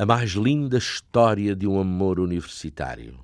A mais linda história de um amor universitário.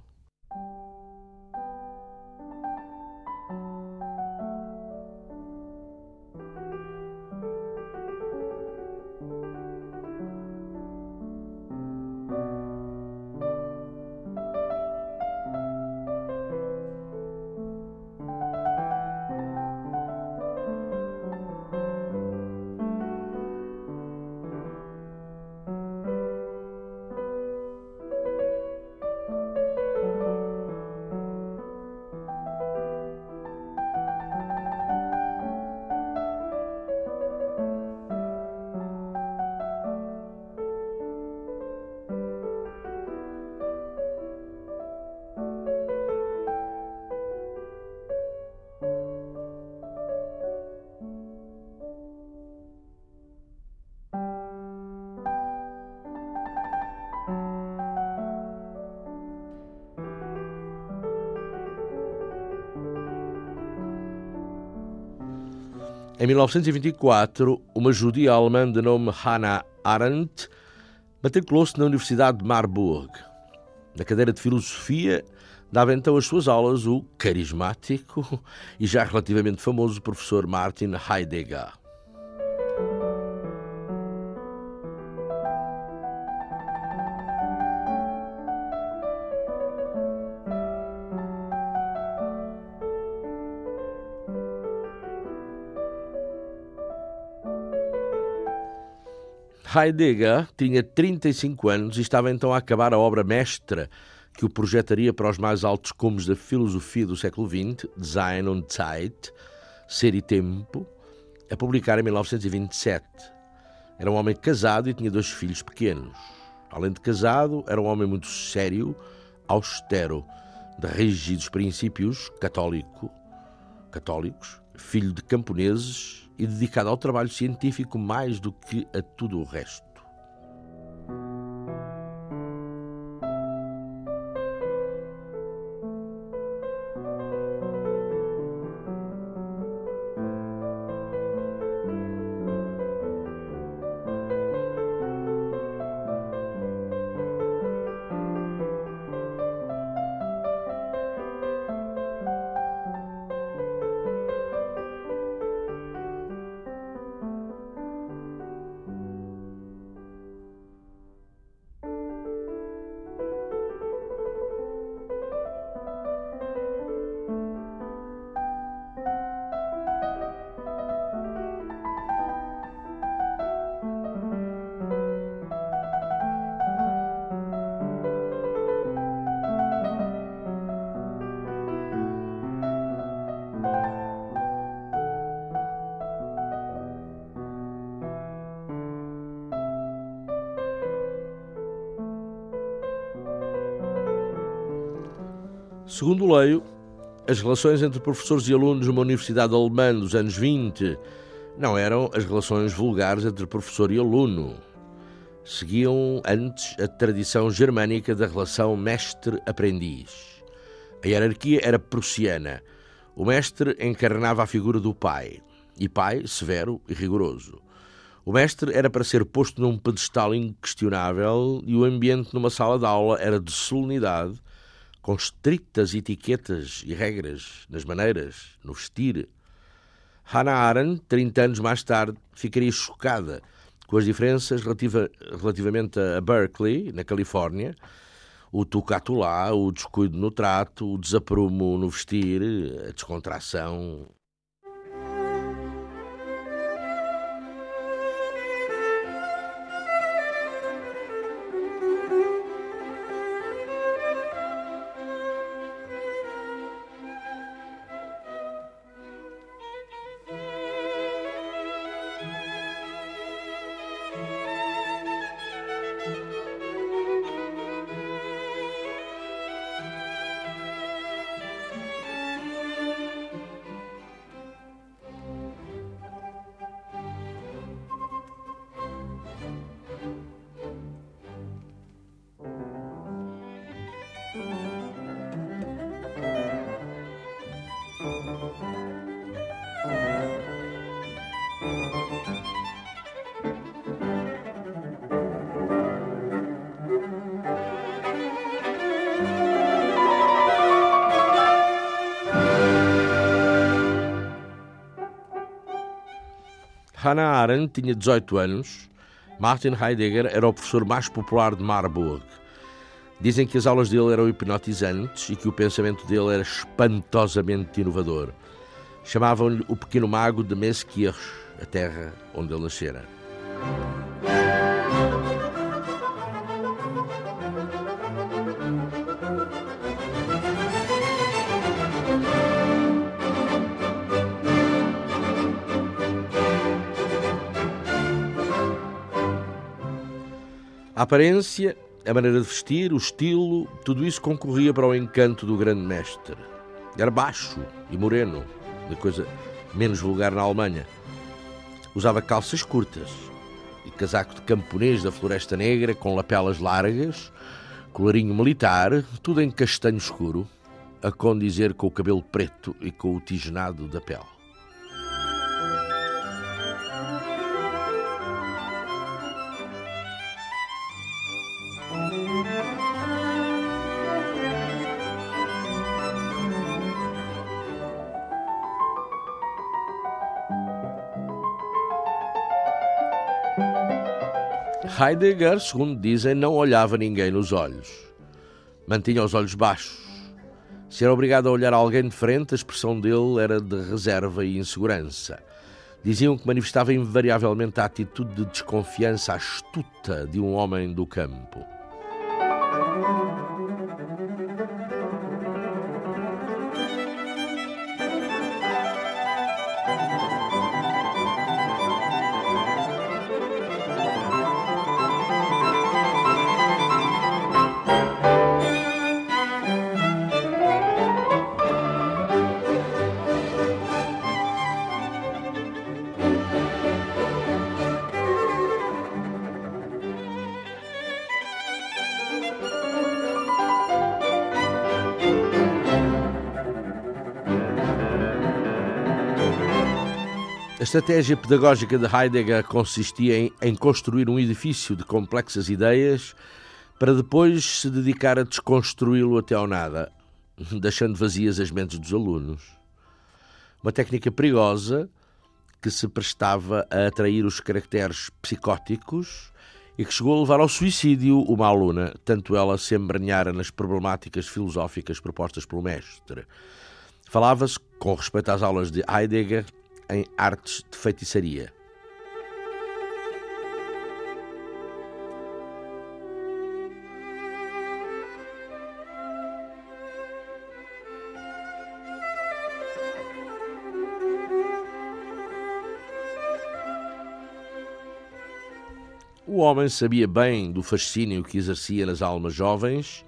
Em 1924, uma judia alemã de nome Hannah Arendt matriculou-se na Universidade de Marburg. Na cadeira de filosofia, dava então as suas aulas o carismático e já relativamente famoso professor Martin Heidegger. Heidegger tinha 35 anos e estava então a acabar a obra mestra que o projetaria para os mais altos cumes da filosofia do século XX, Design und Zeit, Ser e Tempo, a publicar em 1927. Era um homem casado e tinha dois filhos pequenos. Além de casado, era um homem muito sério, austero, de rígidos princípios, católico, católicos, filho de camponeses e dedicado ao trabalho científico mais do que a tudo o resto. Segundo leio, as relações entre professores e alunos numa universidade alemã dos anos 20 não eram as relações vulgares entre professor e aluno. Seguiam antes a tradição germânica da relação mestre-aprendiz. A hierarquia era prussiana. O mestre encarnava a figura do pai, e pai severo e rigoroso. O mestre era para ser posto num pedestal inquestionável e o ambiente numa sala de aula era de solenidade com estritas etiquetas e regras nas maneiras, no vestir. Hannah Arendt, 30 anos mais tarde, ficaria chocada com as diferenças relativa, relativamente a Berkeley, na Califórnia, o tucato lá, o descuido no trato, o desaprumo no vestir, a descontração, Hannah Arendt tinha 18 anos. Martin Heidegger era o professor mais popular de Marburg. Dizem que as aulas dele eram hipnotizantes e que o pensamento dele era espantosamente inovador. Chamavam-lhe o pequeno mago de Meskirch, a terra onde ele nascera. Aparência, a maneira de vestir, o estilo, tudo isso concorria para o encanto do grande mestre. Era baixo e moreno, de coisa menos vulgar na Alemanha. Usava calças curtas e casaco de camponês da Floresta Negra com lapelas largas, colarinho militar, tudo em castanho escuro, a condizer com o cabelo preto e com o tigenado da pele. Heidegger, segundo dizem, não olhava ninguém nos olhos. Mantinha os olhos baixos. Se era obrigado a olhar alguém de frente, a expressão dele era de reserva e insegurança. Diziam que manifestava invariavelmente a atitude de desconfiança astuta de um homem do campo. Estratégia pedagógica de Heidegger consistia em, em, construir um edifício de complexas ideias para depois se dedicar a desconstruí-lo até ao nada, deixando vazias as mentes dos alunos. Uma técnica perigosa que se prestava a atrair os caracteres psicóticos e que chegou a levar ao suicídio uma aluna, tanto ela se embranhara nas problemáticas filosóficas propostas pelo mestre. Falava-se, com respeito às aulas de Heidegger, em artes de feitiçaria. O homem sabia bem do fascínio que exercia nas almas jovens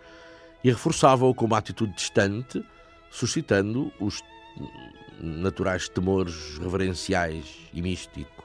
e reforçava-o com uma atitude distante, suscitando os naturais temores reverenciais e místicos.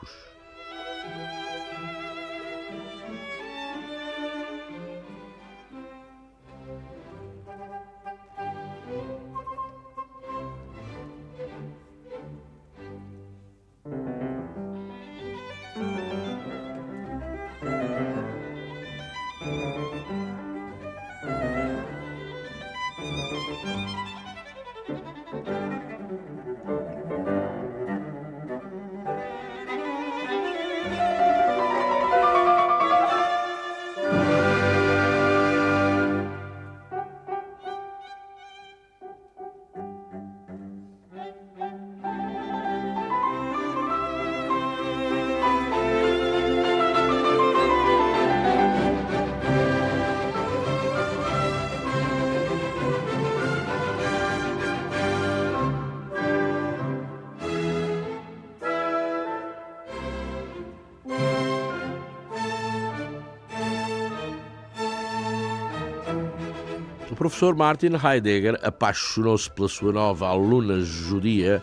Professor Martin Heidegger apaixonou-se pela sua nova aluna judia,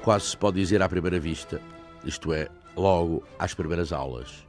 quase se pode dizer à primeira vista, isto é, logo às primeiras aulas.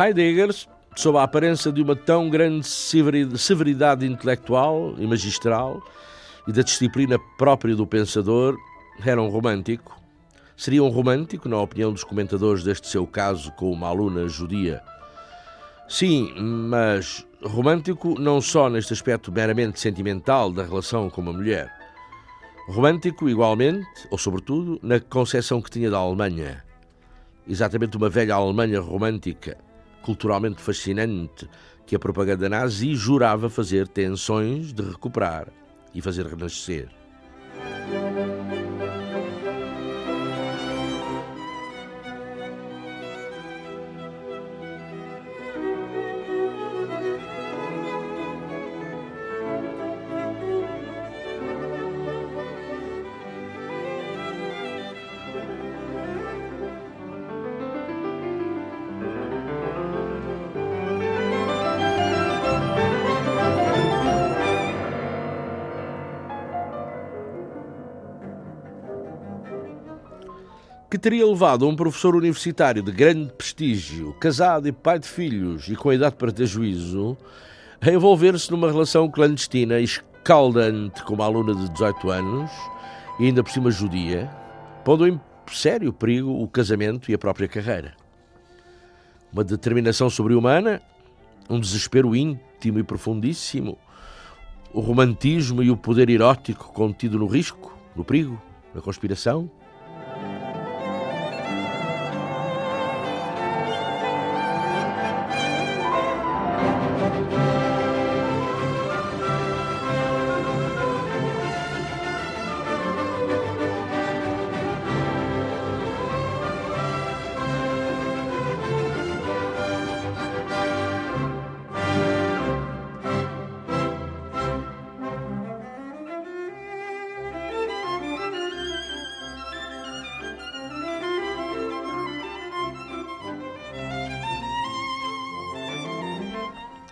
Heidegger, sob a aparência de uma tão grande severidade intelectual e magistral e da disciplina própria do pensador, era um romântico. Seria um romântico, na opinião dos comentadores deste seu caso com uma aluna judia. Sim, mas romântico não só neste aspecto meramente sentimental da relação com uma mulher. Romântico, igualmente, ou sobretudo, na concepção que tinha da Alemanha. Exatamente uma velha Alemanha romântica, culturalmente fascinante, que a propaganda nazi jurava fazer tensões de recuperar e fazer renascer. Teria levado um professor universitário de grande prestígio, casado e pai de filhos e com a idade para ter juízo, a envolver-se numa relação clandestina e escaldante com uma aluna de 18 anos e ainda por cima judia, pondo em sério perigo o casamento e a própria carreira. Uma determinação sobre-humana, um desespero íntimo e profundíssimo, o romantismo e o poder erótico contido no risco, no perigo, na conspiração,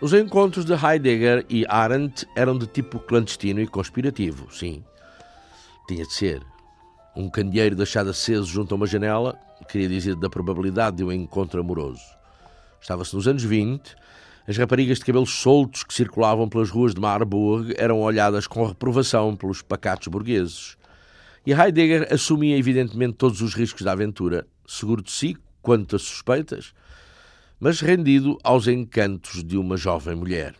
Os encontros de Heidegger e Arendt eram de tipo clandestino e conspirativo, sim. Tinha de ser. Um candeeiro deixado aceso junto a uma janela queria dizer da probabilidade de um encontro amoroso. Estava-se nos anos 20, as raparigas de cabelos soltos que circulavam pelas ruas de Marburg eram olhadas com reprovação pelos pacatos burgueses. E Heidegger assumia evidentemente todos os riscos da aventura, seguro de si quanto a suspeitas, mas rendido aos encantos de uma jovem mulher.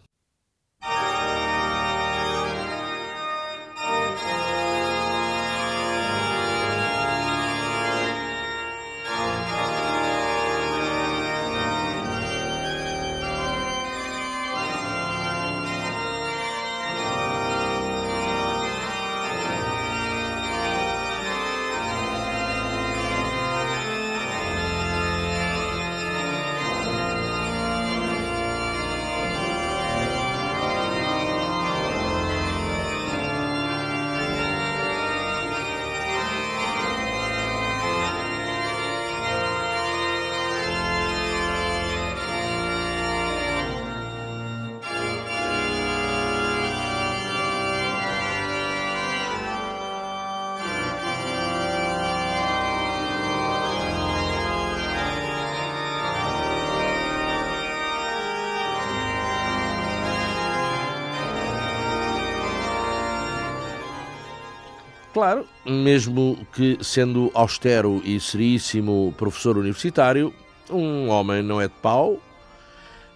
Claro, mesmo que sendo austero e seríssimo professor universitário, um homem não é de pau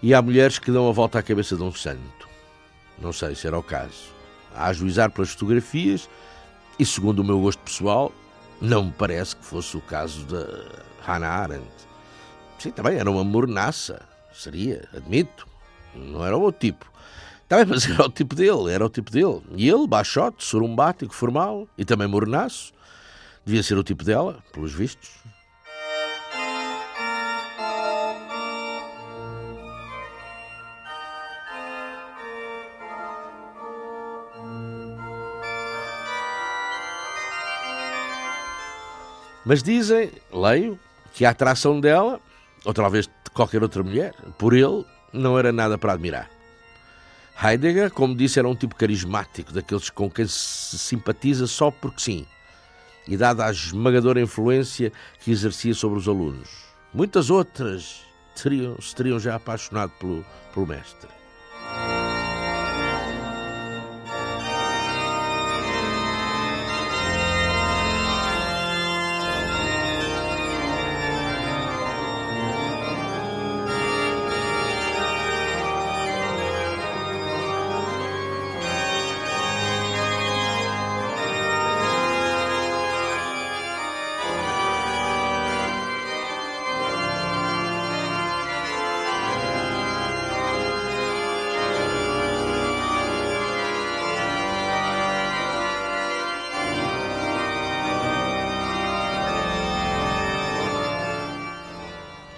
e há mulheres que dão a volta à cabeça de um santo. Não sei se era o caso. A ajuizar pelas fotografias e, segundo o meu gosto pessoal, não me parece que fosse o caso da Hannah Arendt. Sim, também era uma mornaça. Seria, admito. Não era o meu tipo. Também, mas era o tipo dele, era o tipo dele. E ele, baixote, sorumbático, formal e também mornaço, devia ser o tipo dela, pelos vistos. Mas dizem, leio, que a atração dela, ou talvez de qualquer outra mulher, por ele, não era nada para admirar. Heidegger, como disse, era um tipo carismático, daqueles com quem se simpatiza só porque sim, e dada a esmagadora influência que exercia sobre os alunos. Muitas outras teriam, se teriam já apaixonado pelo, pelo mestre.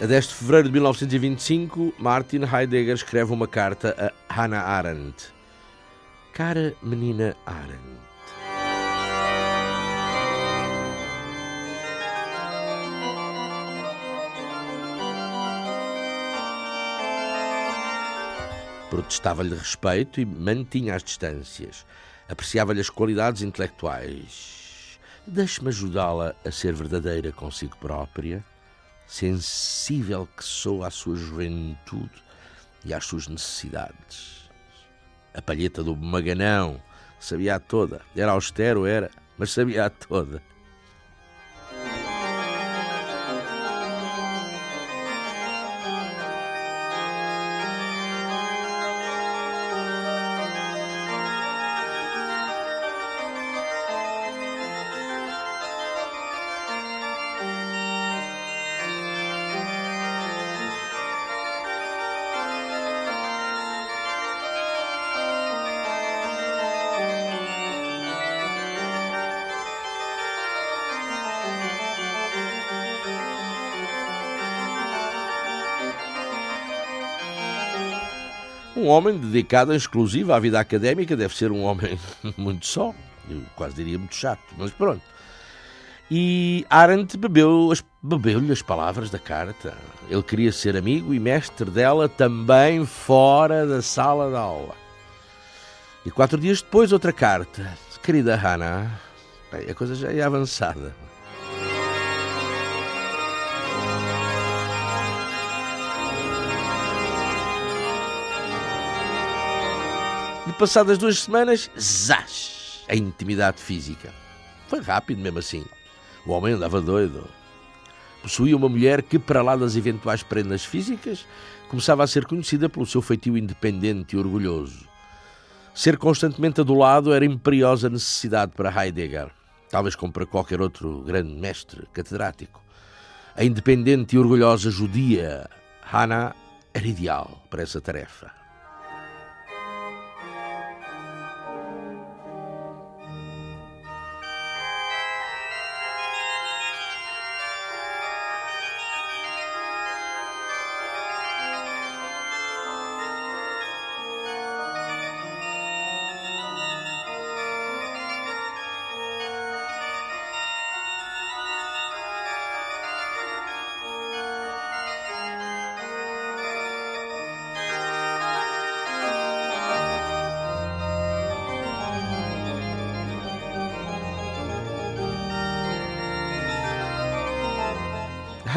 A 10 de fevereiro de 1925, Martin Heidegger escreve uma carta a Hannah Arendt. Cara menina Arendt. Protestava-lhe respeito e mantinha as distâncias. Apreciava-lhe as qualidades intelectuais. Deixe-me ajudá-la a ser verdadeira consigo própria sensível que sou à sua juventude e às suas necessidades. A palheta do Maganão sabia a toda. Era austero, era, mas sabia a toda. Homem dedicado exclusivo à vida académica deve ser um homem muito só, eu quase diria muito chato, mas pronto. E Arendt bebeu-lhe bebeu as palavras da carta. Ele queria ser amigo e mestre dela também fora da sala de aula. E quatro dias depois, outra carta. Querida Hannah, a coisa já é avançada. Passadas duas semanas, zás, a intimidade física. Foi rápido mesmo assim. O homem andava doido. Possuía uma mulher que, para lá das eventuais prendas físicas, começava a ser conhecida pelo seu feitio independente e orgulhoso. Ser constantemente adulado era imperiosa necessidade para Heidegger, talvez como para qualquer outro grande mestre catedrático. A independente e orgulhosa judia Hannah era ideal para essa tarefa.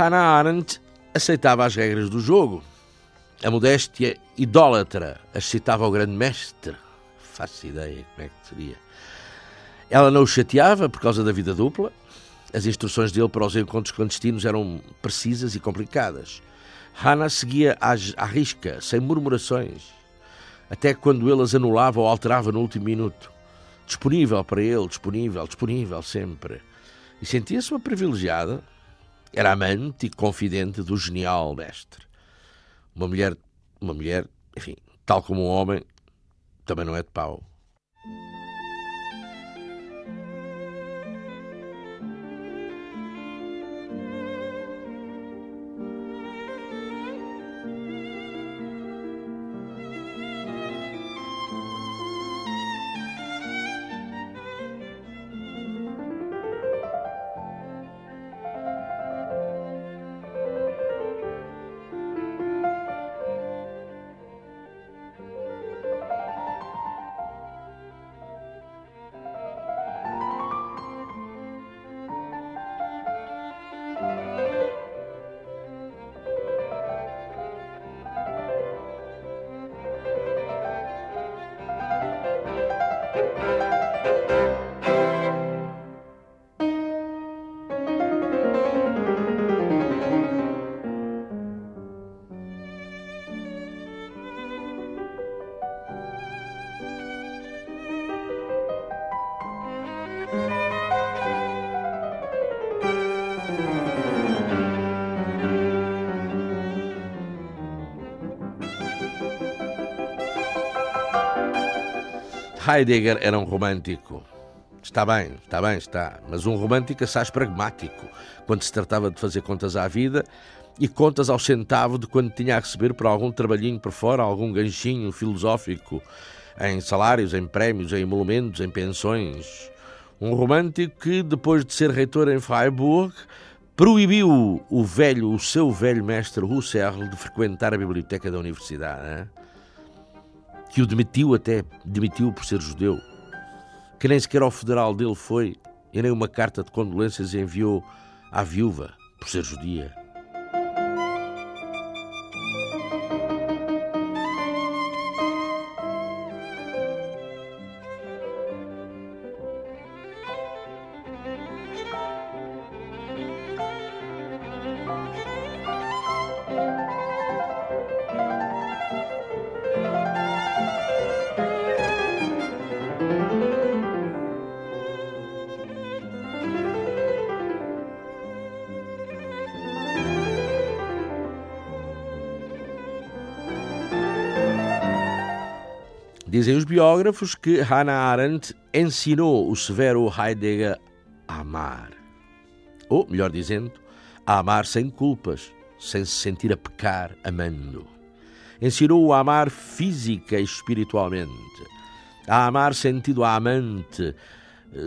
Hannah Arendt aceitava as regras do jogo. A modéstia idólatra aceitava o grande mestre. Faço ideia como é que seria. Ela não o chateava por causa da vida dupla. As instruções dele para os encontros clandestinos eram precisas e complicadas. Hannah seguia à risca, sem murmurações, até quando ele as anulava ou alterava no último minuto. Disponível para ele, disponível, disponível sempre. E sentia-se uma privilegiada era amante e confidente do genial mestre. Uma mulher, uma mulher, enfim, tal como um homem, também não é de pau. Heidegger era um romântico. Está bem, está bem, está. Mas um romântico assaz pragmático, quando se tratava de fazer contas à vida e contas ao centavo de quando tinha a receber por algum trabalhinho por fora, algum ganchinho filosófico, em salários, em prémios, em emolumentos, em pensões. Um romântico que, depois de ser reitor em Freiburg, proibiu o velho, o seu velho mestre Husserl de frequentar a biblioteca da universidade? Que o demitiu até, demitiu por ser judeu, que nem sequer ao federal dele foi e nem uma carta de condolências enviou à viúva por ser judia. Biógrafos que Hannah Arendt ensinou o severo Heidegger a amar. Ou, melhor dizendo, a amar sem culpas, sem se sentir a pecar amando. Ensinou-o a amar física e espiritualmente, a amar sentido a amante,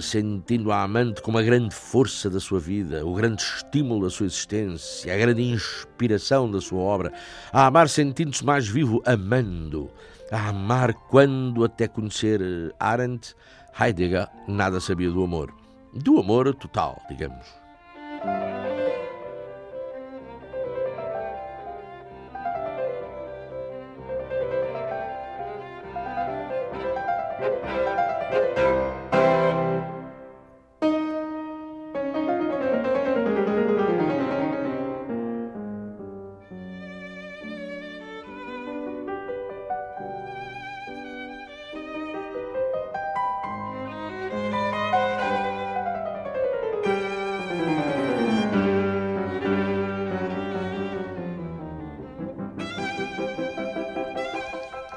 sentindo a amante como a grande força da sua vida, o grande estímulo da sua existência, a grande inspiração da sua obra, a amar sentindo-se mais vivo amando, a amar quando, até conhecer eh, Arendt, Heidegger nada sabia do amor. Do amor total, digamos.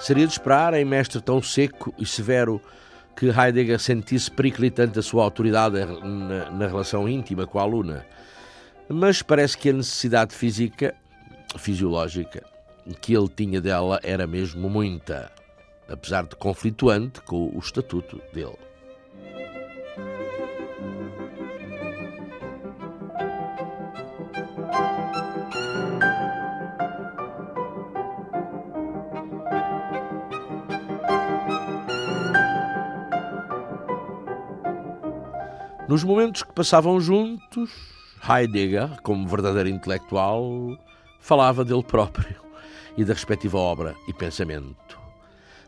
Seria de esperar, em mestre tão seco e severo, que Heidegger sentisse periclitante a sua autoridade na, na, relação íntima com a aluna. Mas parece que a necessidade física, fisiológica, que ele tinha dela era mesmo muita, apesar de conflituante com o estatuto dele. Nos momentos que passavam juntos, Heidegger, como verdadeiro intelectual, falava dele próprio e da respectiva obra e pensamento.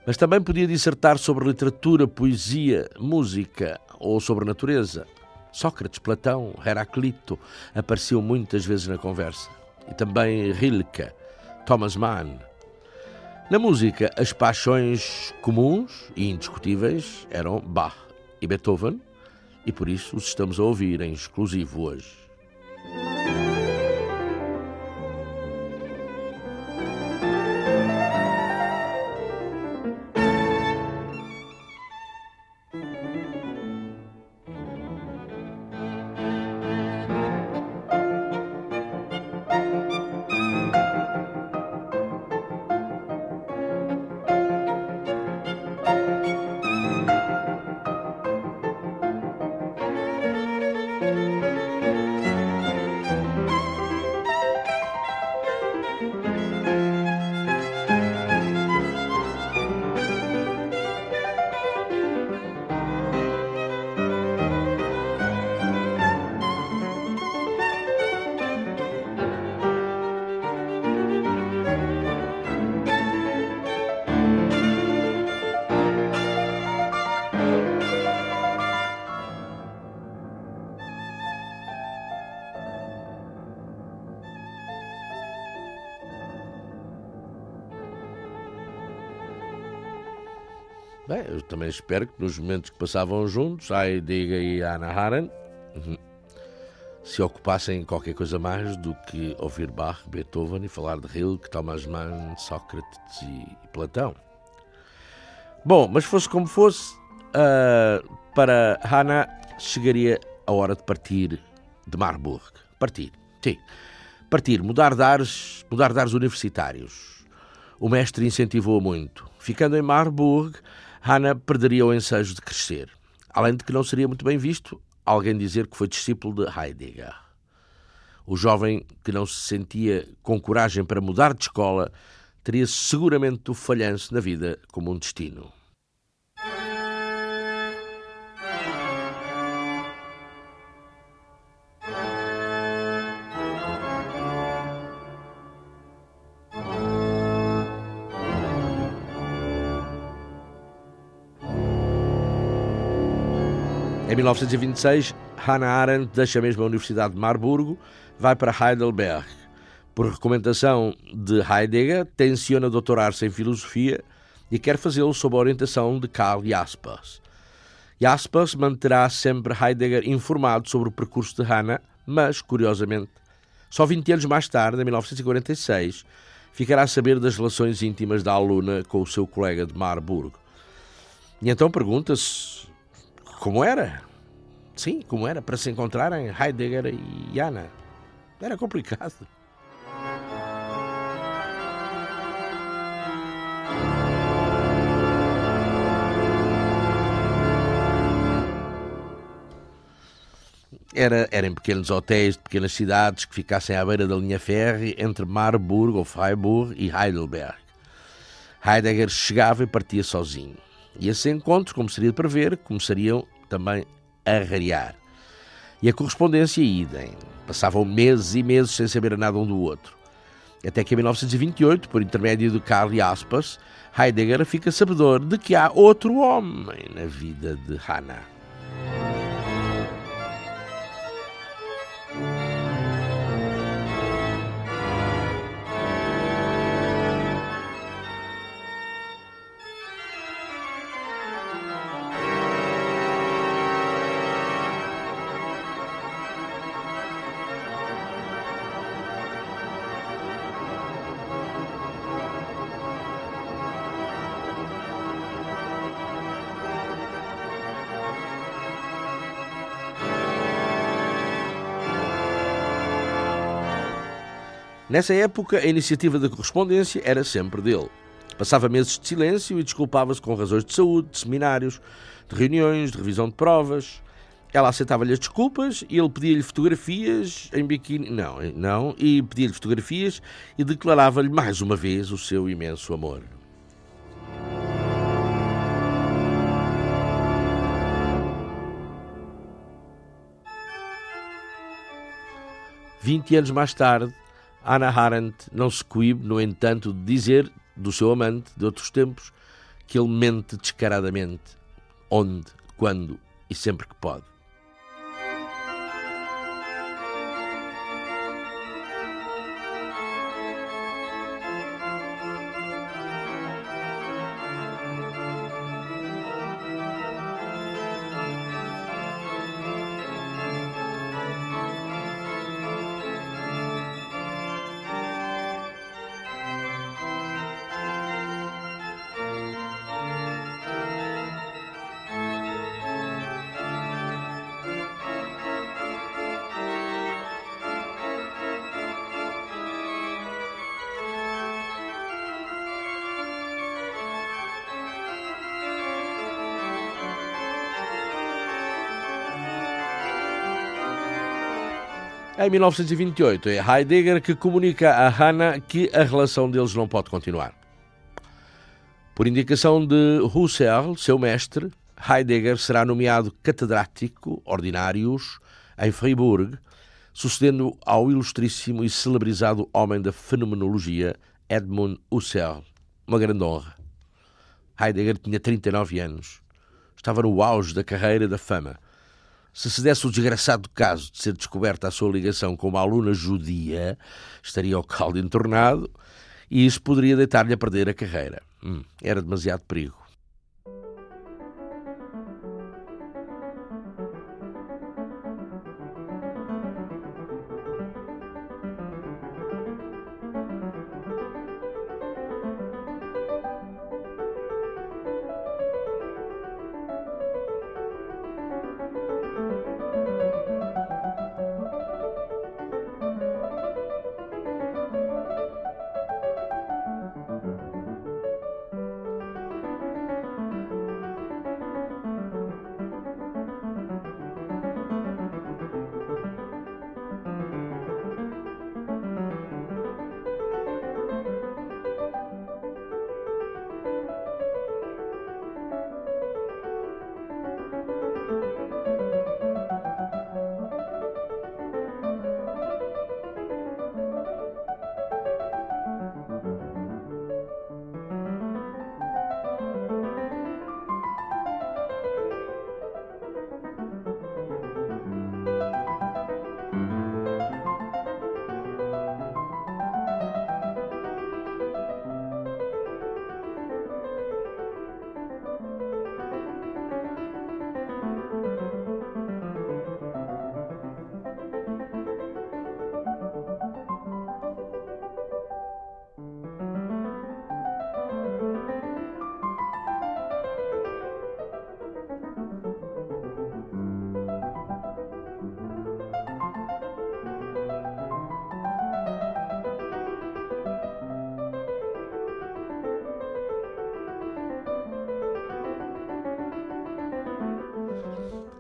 Mas também podia dissertar sobre literatura, poesia, música ou sobre natureza. Sócrates, Platão, Heraclito apareciam muitas vezes na conversa. E também Rilke, Thomas Mann. Na música, as paixões comuns e indiscutíveis eram Bach e Beethoven, e por isso os estamos a ouvir em exclusivo hoje. Também espero que nos momentos que passavam juntos, Heidegger e Anna Arendt, uhum, se ocupassem qualquer coisa mais do que ouvir Bach, Beethoven e falar de Rilke, Thomas Mann, Sócrates e Platão. Bom, mas fosse como fosse, uh, para Hannah chegaria a hora de partir de Marburg. Partir, sim. Partir, mudar de ares, mudar de ares universitários. O mestre incentivou-a muito. Ficando em Marburg, Hannah perderia o ensejo de crescer. Além de que não seria muito bem visto alguém dizer que foi discípulo de Heidegger. O jovem que não se sentia com coragem para mudar de escola teria seguramente o falhanço na vida como um destino. Em 1926, Hannah Arendt deixa mesmo a Universidade de Marburgo, vai para Heidelberg. Por recomendação de Heidegger, tenciona doutorar-se em filosofia e quer fazê-lo sob a orientação de Karl Jaspers. Jaspers manterá sempre Heidegger informado sobre o percurso de Hannah, mas, curiosamente, só 20 anos mais tarde, em 1946, ficará a saber das relações íntimas da aluna com o seu colega de Marburgo. E então pergunta-se como era? Sim, como era para se encontrarem Heidegger e Anna. Era complicado. Era, era em pequenos hotéis de pequenas cidades que ficassem à beira da linha férrea entre Marburg ou Freiburg e Heidelberg. Heidegger chegava e partia sozinho. E esses encontros, como seria de prever, começariam também a rarear. E a correspondência idem. Passavam meses e meses sem saber nada um do outro. Até que em 1928, por intermédio de Karl Jaspers, Heidegger fica sabedor de que há outro homem na vida de Hannah. Nessa época, a iniciativa da correspondência era sempre dele. Passava meses de silêncio e desculpava-se com razões de saúde, de seminários, de reuniões, de revisão de provas. Ela aceitava-lhe as desculpas e ele pedia-lhe fotografias em biquíni. Não, não, e pedia-lhe fotografias e declarava-lhe mais uma vez o seu imenso amor. Vinte anos mais tarde, Hannah Arendt não se coíbe, no entanto, de dizer do seu amante de outros tempos que ele mente descaradamente, onde, quando e sempre que pode. Em 1928, é Heidegger que comunica a Hannah que a relação deles não pode continuar. Por indicação de Husserl, seu mestre, Heidegger será nomeado catedrático ordinários em Freiburg, sucedendo ao ilustríssimo e celebrizado homem da fenomenologia Edmund Husserl. Uma grande honra. Heidegger tinha 39 anos. Estava no auge da carreira da fama. Se se desse o desgraçado caso de ser descoberta a sua ligação com uma aluna judia, estaria o caldo entornado e isso poderia deitar-lhe a perder a carreira. Hum, era demasiado perigo.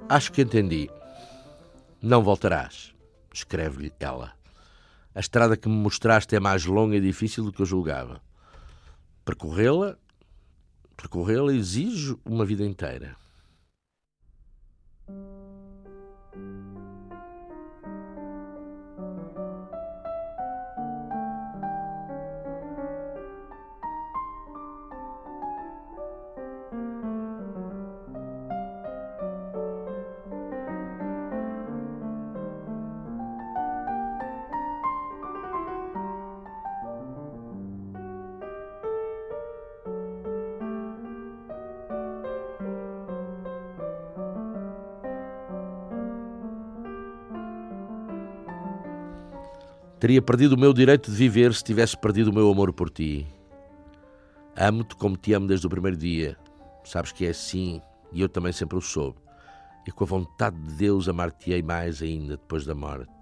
Acho que entendi. Não voltarás, escreve-lhe ela. A estrada que me mostraste é mais longa e difícil do que eu julgava. Percorrê-la, percorrê-la exige uma vida inteira. Teria perdido o meu direito de viver se tivesse perdido o meu amor por ti. Amo-te como te amo desde o primeiro dia. Sabes que é assim e eu também sempre o soube. E com a vontade de Deus amar-te-ei mais ainda depois da morte.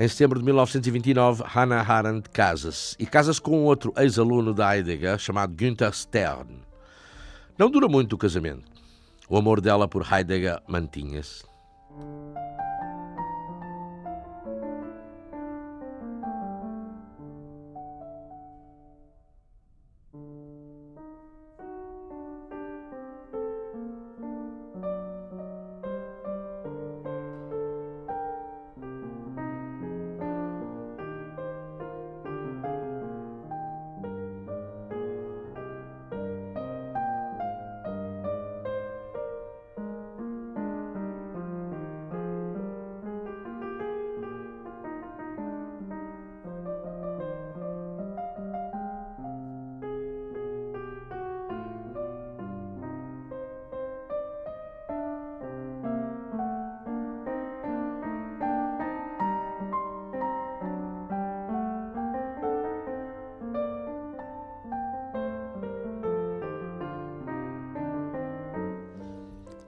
Em setembro de 1929, Hannah Arendt casa-se e casa-se com outro ex-aluno da Heidegger chamado Günther Stern. Não dura muito o casamento. O amor dela por Heidegger mantinha-se.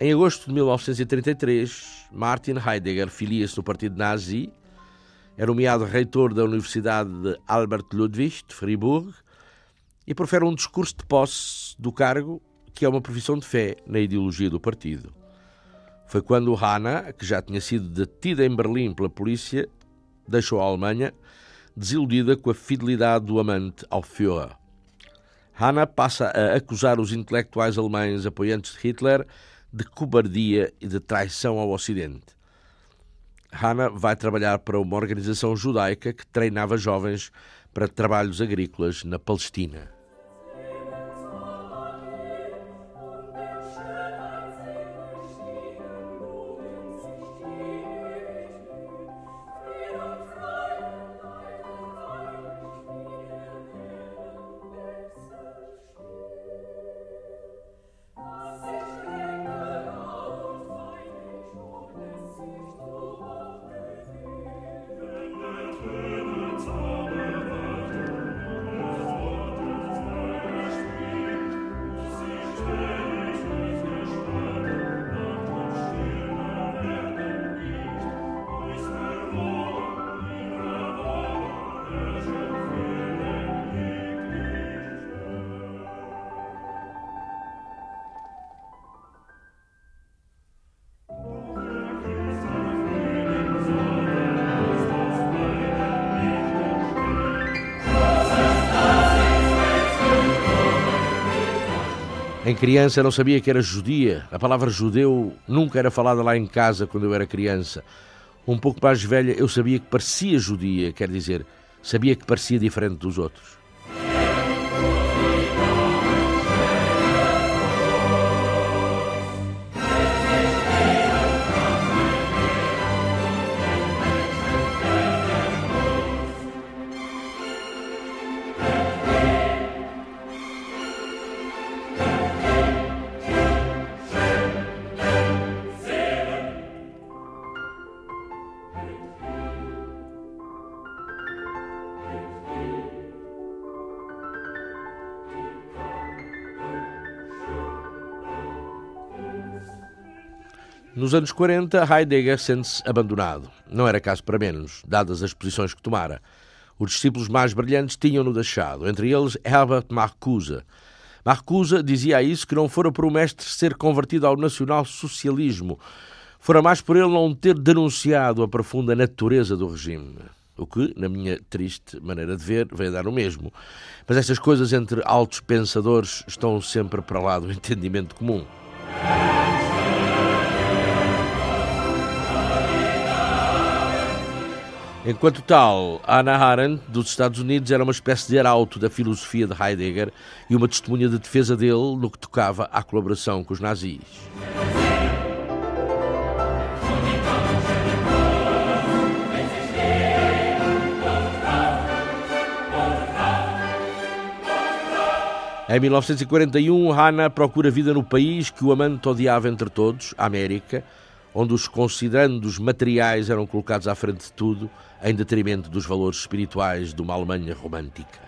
Em agosto de 1933, Martin Heidegger filia-se no partido nazi, é nomeado reitor da Universidade de Albert Ludwig de Fribourg e profere um discurso de posse do cargo, que é uma profissão de fé na ideologia do partido. Foi quando Hannah, que já tinha sido detida em Berlim pela polícia, deixou a Alemanha, desiludida com a fidelidade do amante ao Führer. Hannah passa a acusar os intelectuais alemães apoiantes de Hitler de cobardia e de traição ao Ocidente. Hannah vai trabalhar para uma organização judaica que treinava jovens para trabalhos agrícolas na Palestina. Em criança não sabia que era judia. A palavra judeu nunca era falada lá em casa quando eu era criança. Um pouco mais velha, eu sabia que parecia judia, quer dizer, sabia que parecia diferente dos outros. Nos anos 40, Heidegger sente-se abandonado. Não era caso para menos, dadas as posições que tomara. Os discípulos mais brilhantes tinham-no deixado, entre eles Herbert Marcuse. Marcuse dizia a isso que não fora por o mestre ser convertido ao nacional-socialismo, fora mais por ele não ter denunciado a profunda natureza do regime. O que, na minha triste maneira de ver, veio dar o mesmo. Mas estas coisas entre altos pensadores estão sempre para lá do entendimento comum. Enquanto tal, Hannah Arendt, dos Estados Unidos, era uma espécie de arauto da filosofia de Heidegger e uma testemunha de defesa dele no que tocava à colaboração com os nazis. Em 1941, Hannah procura vida no país que o amante odiava entre todos, a América, onde os considerandos materiais eram colocados à frente de tudo, em detrimento dos valores espirituais de uma Alemanha romântica.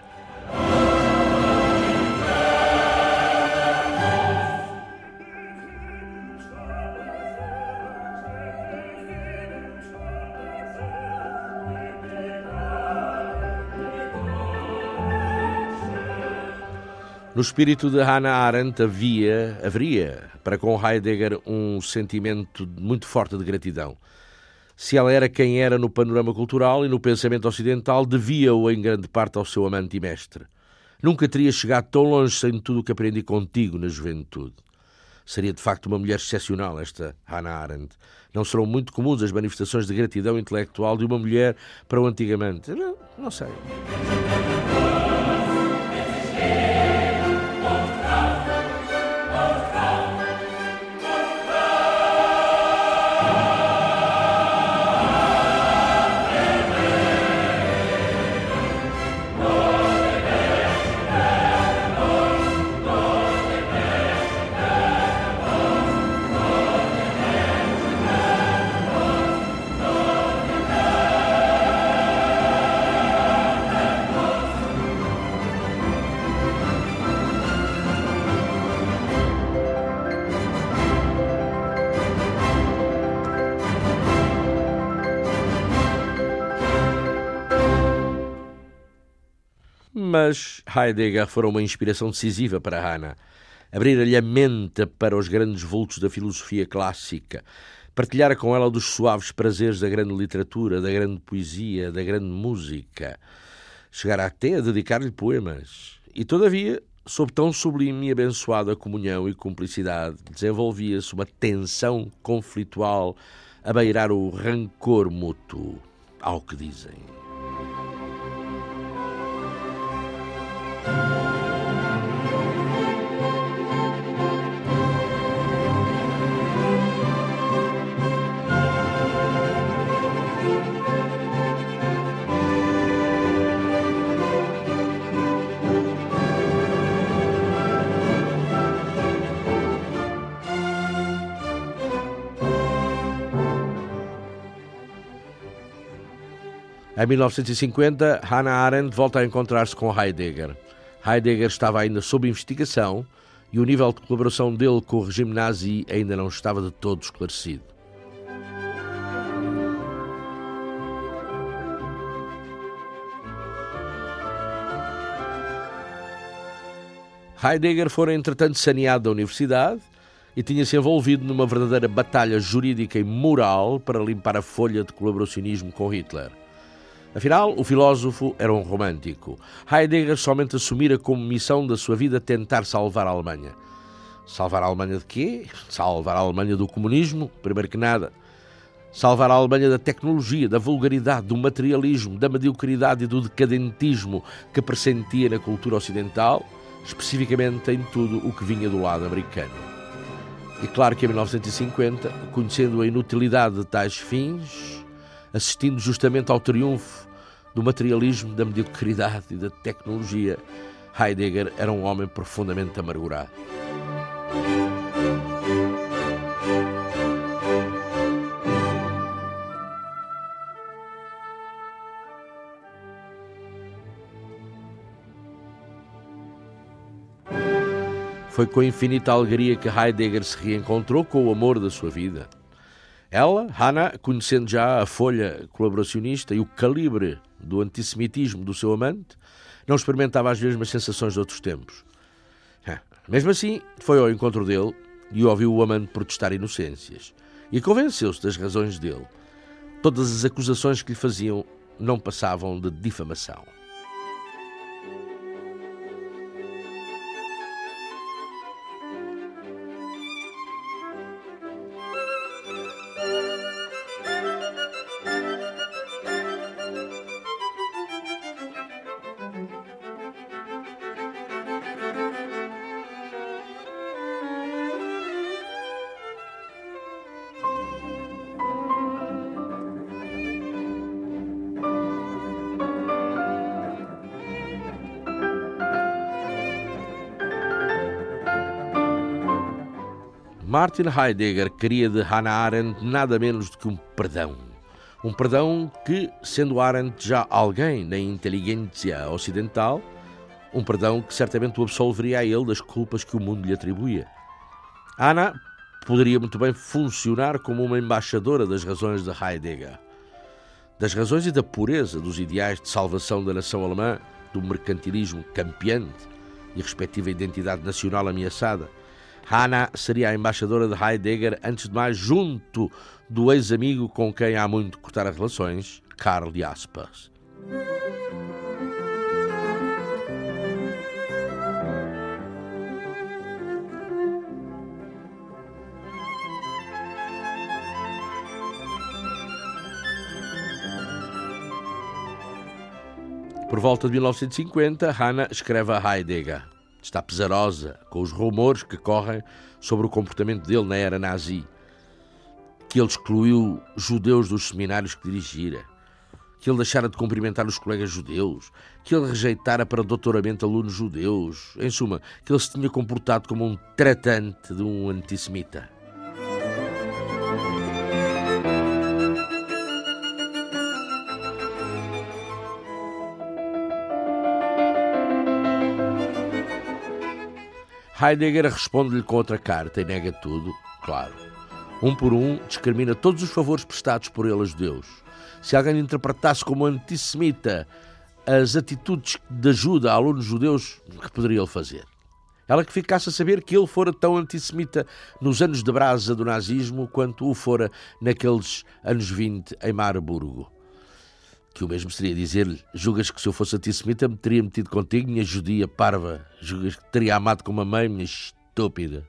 No espírito de Hannah Arendt havia, haveria, para com Heidegger, um sentimento muito forte de gratidão. Se ela era quem era no panorama cultural e no pensamento ocidental, devia-o em grande parte ao seu amante e mestre. Nunca teria chegado tão longe sem tudo o que aprendi contigo na juventude. Seria de facto uma mulher excepcional esta Hannah Arendt. Não serão muito comuns as manifestações de gratidão intelectual de uma mulher para o antigamente. Não, não sei. Mas Heidegger fora uma inspiração decisiva para Hannah. Abrir-lhe a mente para os grandes vultos da filosofia clássica, partilhar com ela dos suaves prazeres da grande literatura, da grande poesia, da grande música. Chegar até a dedicar-lhe poemas. E, todavia, sob tão sublime e abençoada comunhão e cumplicidade, desenvolvia-se uma tensão conflitual a beirar o rancor mútuo, ao que dizem. 'Em 1950, Hannah Arendt volta a encontrar-se com Heidegger. Heidegger estava ainda sob investigação e o nível de colaboração dele com o regime nazi ainda não estava de todo esclarecido. Heidegger fora, entretanto, saneado da universidade e tinha-se envolvido numa verdadeira batalha jurídica e moral para limpar a folha de colaboracionismo com Hitler. Afinal, o filósofo era um romântico. Heidegger somente assumira como missão da sua vida tentar salvar a Alemanha. Salvar a Alemanha de quê? Salvar a Alemanha do comunismo, primeiro que nada. Salvar a Alemanha da tecnologia, da vulgaridade, do materialismo, da mediocridade e do decadentismo que pressentia na cultura ocidental, especificamente em tudo o que vinha do lado americano. E claro que em 1950, conhecendo a inutilidade de tais fins, assistindo justamente ao triunfo do materialismo, da mediocridade e da tecnologia, Heidegger era um homem profundamente amargurado. Foi com infinita alegria que Heidegger se reencontrou com o amor da sua vida. Ela, Hannah, conhecendo já a folha colaboracionista e o calibre do antissemitismo do seu amante, não experimentava as mesmas sensações de outros tempos. Mesmo assim, foi ao encontro dele e ouviu o amante protestar inocências. E convenceu-se das razões dele. Todas as acusações que lhe faziam não passavam de difamação. Martin Heidegger queria de Hannah Arendt nada menos do que um perdão. Um perdão que, sendo Arendt já alguém na inteligência ocidental, um perdão que certamente o absolveria a ele das culpas que o mundo lhe atribuía. Anna poderia muito bem funcionar como uma embaixadora das razões de Heidegger, das razões e da pureza dos ideais de salvação da nação alemã do mercantilismo campeante e respectiva identidade nacional ameaçada Hannah seria a embaixadora de Heidegger, antes de mais, junto do ex-amigo com quem há muito cortar as relações, Karl Jaspers. Por volta de 1950, Hannah escreve a Heidegger está pesarosa com os rumores que correm sobre o comportamento dele na era nazi. Que ele excluiu judeus dos seminários que dirigira, que ele deixara de cumprimentar os colegas judeus, que ele rejeitara para doutoramento alunos judeus, em suma, que ele se tinha comportado como um tratante de um antissemita. Heidegger responde-lhe com outra carta e nega tudo, claro. Um por um, discrimina todos os favores prestados por ele aos judeus. Se alguém interpretasse como antissemita as atitudes de ajuda a alunos judeus, que poderia ele fazer? Ela que ficasse a saber que ele fora tão antissemita nos anos de brasa do nazismo quanto o fora naqueles anos 20 em Marburgo que o mesmo seria dizer-lhe: Julgas que se eu fosse antissemita me teria metido contigo, minha judia parva? Julgas que teria amado como a mãe, minha estúpida?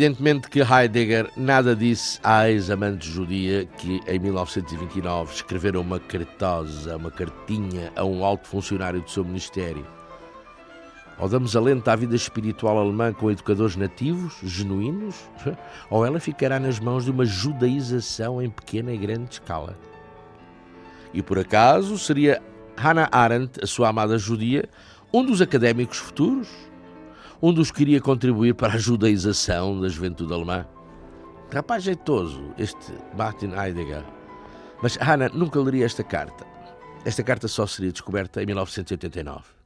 Evidentemente que Heidegger nada disse à ex-amante judia que em 1929 escrevera uma cartosa, uma cartinha a um alto funcionário do seu ministério. Ou damos alento à vida espiritual alemã com educadores nativos, genuínos, ou ela ficará nas mãos de uma judaização em pequena e grande escala. E por acaso seria Hannah Arendt, a sua amada judia, um dos académicos futuros? Um dos que iria contribuir para a judaização da juventude alemã. Rapaz jeitoso, este Martin Heidegger. Mas Hannah nunca leria esta carta. Esta carta só seria descoberta em 1989.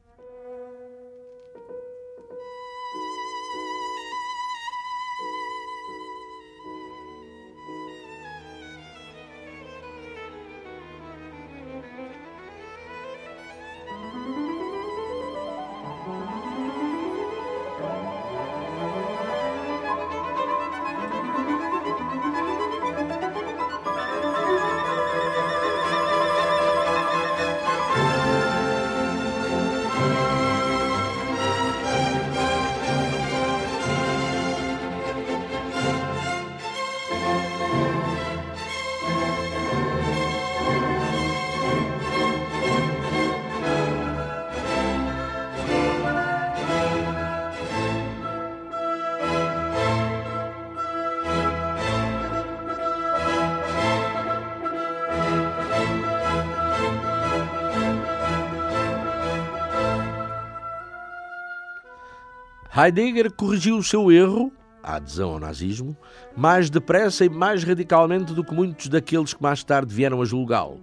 Heidegger corrigiu o seu erro, a adesão ao nazismo, mais depressa e mais radicalmente do que muitos daqueles que mais tarde vieram a julgá-lo,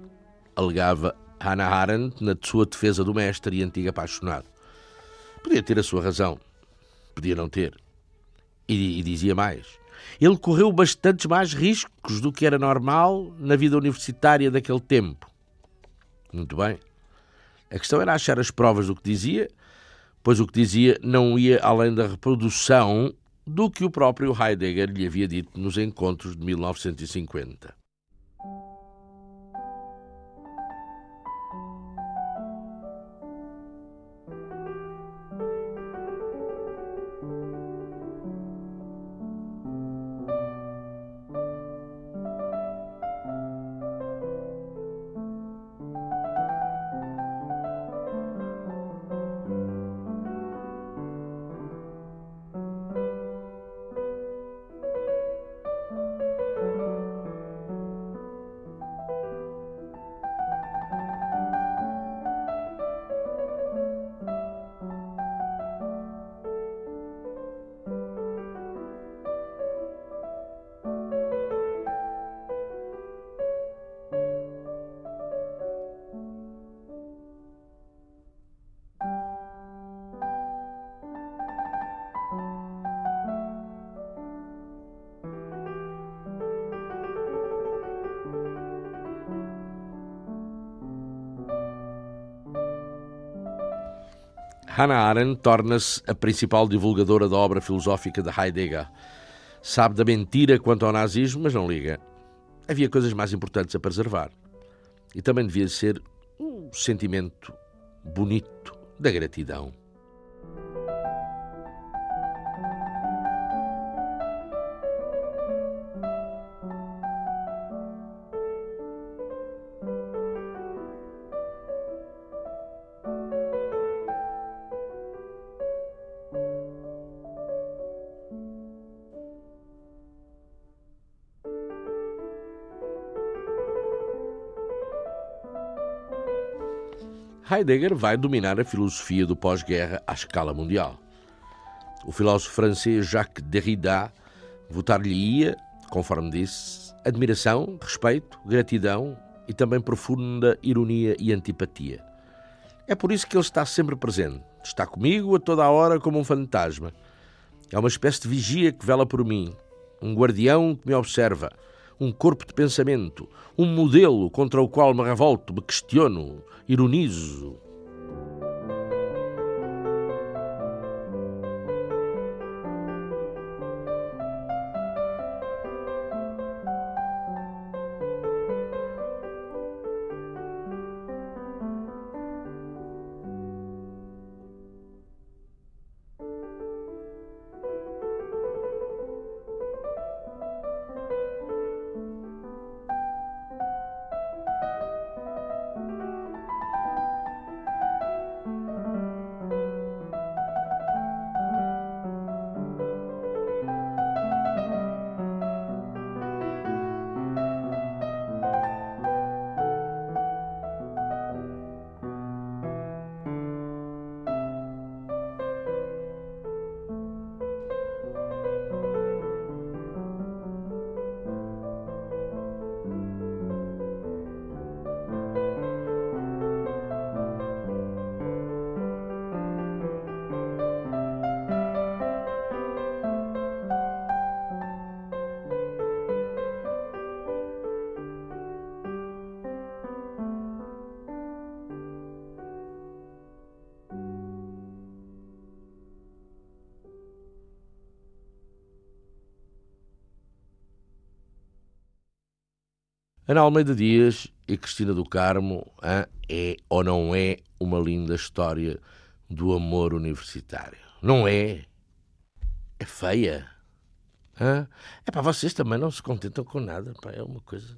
alegava Hannah Arendt na sua defesa do mestre e antigo apaixonado. Podia ter a sua razão, podia não ter. E, e dizia mais. Ele correu bastantes mais riscos do que era normal na vida universitária daquele tempo. Muito bem. A questão era achar as provas do que dizia pois o que dizia não ia além da reprodução do que o próprio Heidegger lhe havia dito nos encontros de 1950. Hannah Arendt torna-se a principal divulgadora da obra filosófica de Heidegger. Sabe da mentira quanto ao nazismo, mas não liga. Havia coisas mais importantes a preservar. E também devia ser um sentimento bonito da gratidão. Heidegger vai dominar a filosofia do pós-guerra à escala mundial. O filósofo francês Jacques Derrida votar-lhe-ia, conforme disse, admiração, respeito, gratidão e também profunda ironia e antipatia. É por isso que ele está sempre presente. Está comigo a toda a hora como um fantasma. É uma espécie de vigia que vela por mim, um guardião que me observa, um corpo de pensamento, um modelo contra o qual me revolto, me questiono, ironizo, Ana Almeida Dias e Cristina do Carmo hein, é ou não é uma linda história do amor universitário? Não é? É feia. É para vocês também não se contentam com nada. Pá, é uma coisa.